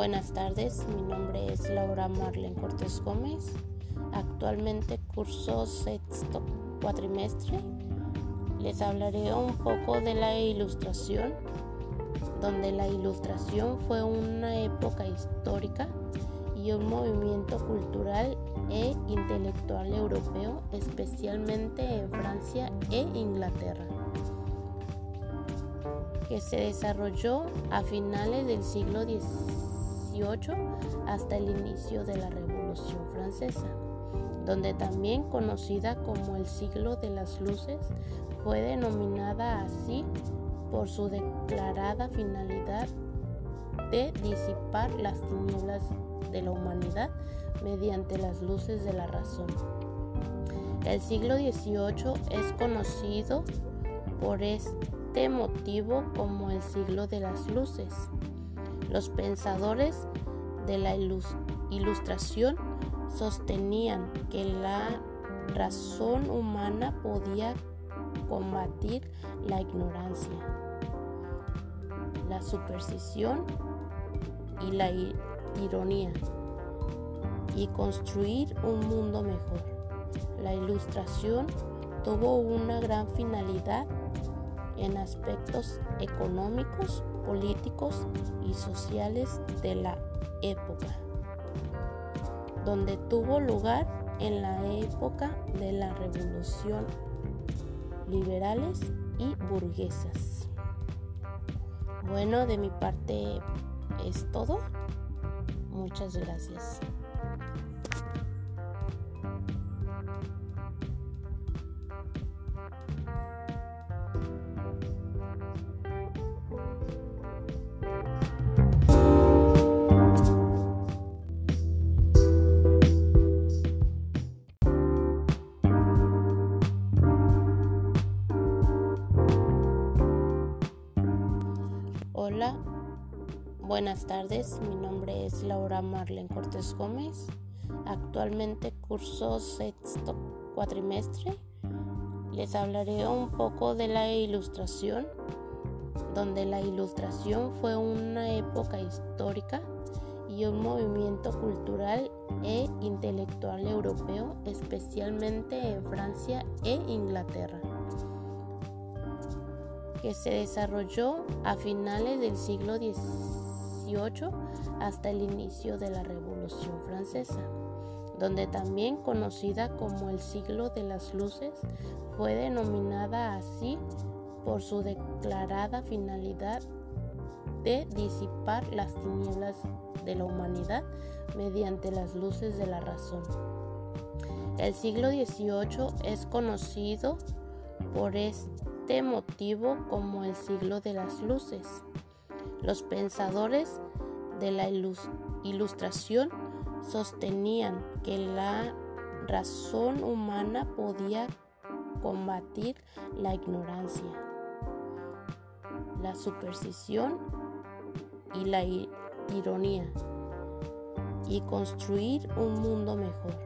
Buenas tardes, mi nombre es Laura Marlene Cortés Gómez. Actualmente curso sexto cuatrimestre. Les hablaré un poco de la ilustración, donde la ilustración fue una época histórica y un movimiento cultural e intelectual europeo, especialmente en Francia e Inglaterra que se desarrolló a finales del siglo Hasta el inicio de la Revolución Francesa, donde también conocida como el siglo de las luces, fue denominada así por su declarada finalidad de disipar las tinieblas de la humanidad mediante las luces de la razón. El siglo XVIII es conocido por este motivo como el siglo de las luces. Los pensadores de la ilustración sostenían que la razón humana podía combatir la ignorancia, la superstición y la ironía y construir un mundo mejor. La ilustración tuvo una gran finalidad en aspectos económicos, políticos y sociales de la época, donde tuvo lugar en la época de la revolución liberales y burguesas. Bueno, de mi parte es todo. Muchas gracias. Hola, buenas tardes. Mi nombre es Laura Marlene Cortés Gómez. Actualmente curso sexto cuatrimestre. Les hablaré un poco de la ilustración, donde la ilustración fue una época histórica y un movimiento cultural e intelectual europeo, especialmente en Francia e Inglaterra que se desarrolló a finales del siglo XVIII hasta el inicio de la Revolución Francesa, donde también conocida como el siglo de las luces, fue denominada así por su declarada finalidad de disipar las tinieblas de la humanidad mediante las luces de la razón. El siglo XVIII es conocido por este motivo como el siglo de las luces. Los pensadores de la ilustración sostenían que la razón humana podía combatir la ignorancia, la superstición y la ironía y construir un mundo mejor.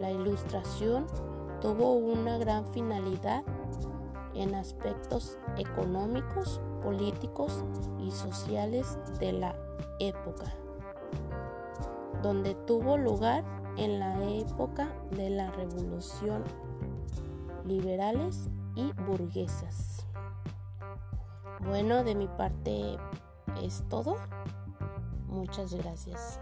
La ilustración tuvo una gran finalidad en aspectos económicos, políticos y sociales de la época, donde tuvo lugar en la época de la revolución liberales y burguesas. Bueno, de mi parte es todo. Muchas gracias.